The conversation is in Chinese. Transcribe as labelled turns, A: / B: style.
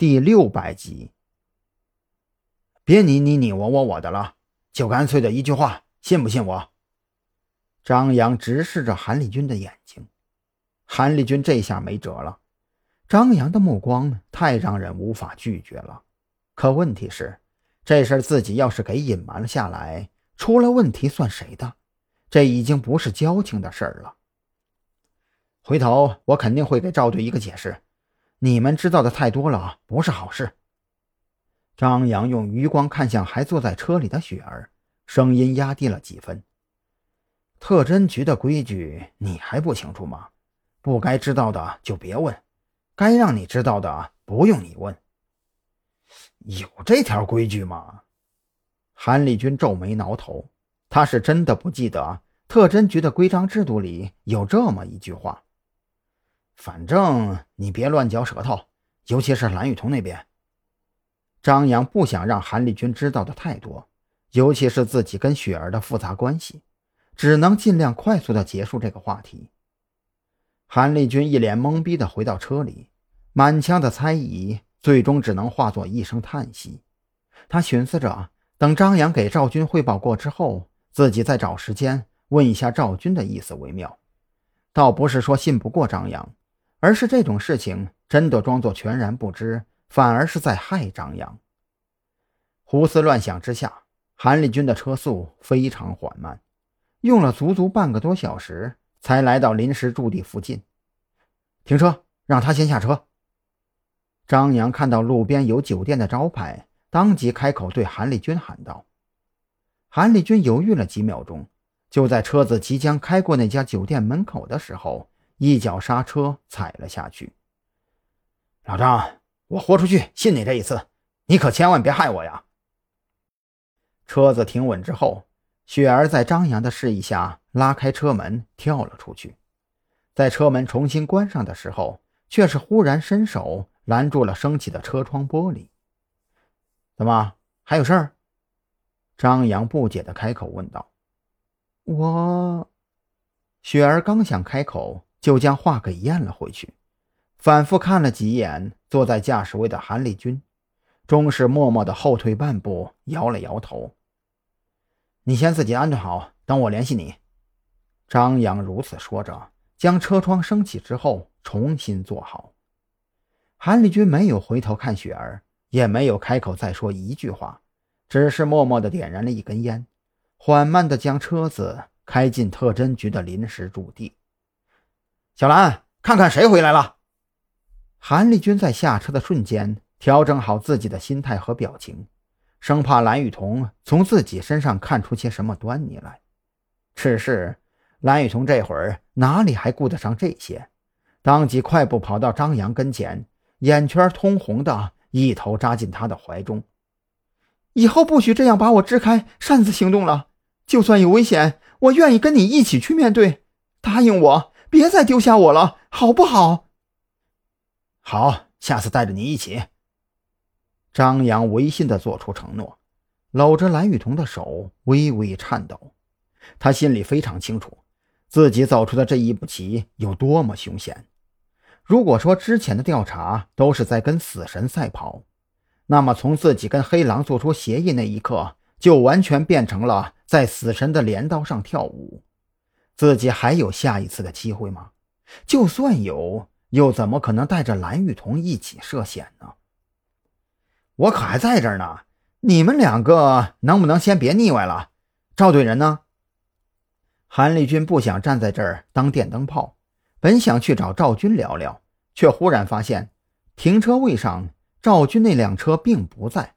A: 第六百集。别你你你我我我的了，就干脆的一句话，信不信我？张扬直视着韩立军的眼睛，韩立军这下没辙了。张扬的目光太让人无法拒绝了，可问题是，这事自己要是给隐瞒了下来，出了问题算谁的？这已经不是交情的事儿了。回头我肯定会给赵队一个解释。你们知道的太多了，不是好事。张扬用余光看向还坐在车里的雪儿，声音压低了几分。特侦局的规矩你还不清楚吗？不该知道的就别问，该让你知道的不用你问。有这条规矩吗？韩立军皱眉挠头，他是真的不记得特侦局的规章制度里有这么一句话。反正你别乱嚼舌头，尤其是蓝雨桐那边。张扬不想让韩立军知道的太多，尤其是自己跟雪儿的复杂关系，只能尽量快速的结束这个话题。韩立军一脸懵逼的回到车里，满腔的猜疑最终只能化作一声叹息。他寻思着，等张扬给赵军汇报过之后，自己再找时间问一下赵军的意思为妙。倒不是说信不过张扬。而是这种事情真的装作全然不知，反而是在害张扬。胡思乱想之下，韩立军的车速非常缓慢，用了足足半个多小时才来到临时驻地附近。停车，让他先下车。张扬看到路边有酒店的招牌，当即开口对韩立军喊道。韩立军犹豫了几秒钟，就在车子即将开过那家酒店门口的时候。一脚刹车踩了下去。老张，我豁出去信你这一次，你可千万别害我呀！车子停稳之后，雪儿在张扬的示意下拉开车门跳了出去。在车门重新关上的时候，却是忽然伸手拦住了升起的车窗玻璃。怎么还有事儿？张扬不解的开口问道。我……雪儿刚想开口。就将话给咽了回去，反复看了几眼坐在驾驶位的韩立军，终是默默的后退半步，摇了摇头：“你先自己安顿好，等我联系你。”张扬如此说着，将车窗升起之后，重新坐好。韩立军没有回头看雪儿，也没有开口再说一句话，只是默默的点燃了一根烟，缓慢的将车子开进特侦局的临时驻地。小兰，看看谁回来了。韩立军在下车的瞬间，调整好自己的心态和表情，生怕蓝雨桐从自己身上看出些什么端倪来。只是蓝雨桐这会儿哪里还顾得上这些，当即快步跑到张扬跟前，眼圈通红的一头扎进他的怀中。以后不许这样把我支开，擅自行动了。就算有危险，我愿意跟你一起去面对。答应我。别再丢下我了，好不好？好，下次带着你一起。张扬违心的做出承诺，搂着蓝雨桐的手微微颤抖。他心里非常清楚，自己走出的这一步棋有多么凶险。如果说之前的调查都是在跟死神赛跑，那么从自己跟黑狼做出协议那一刻，就完全变成了在死神的镰刀上跳舞。自己还有下一次的机会吗？就算有，又怎么可能带着蓝雨桐一起涉险呢？我可还在这儿呢，你们两个能不能先别腻歪了？赵队人呢？韩立军不想站在这儿当电灯泡，本想去找赵军聊聊，却忽然发现停车位上赵军那辆车并不在。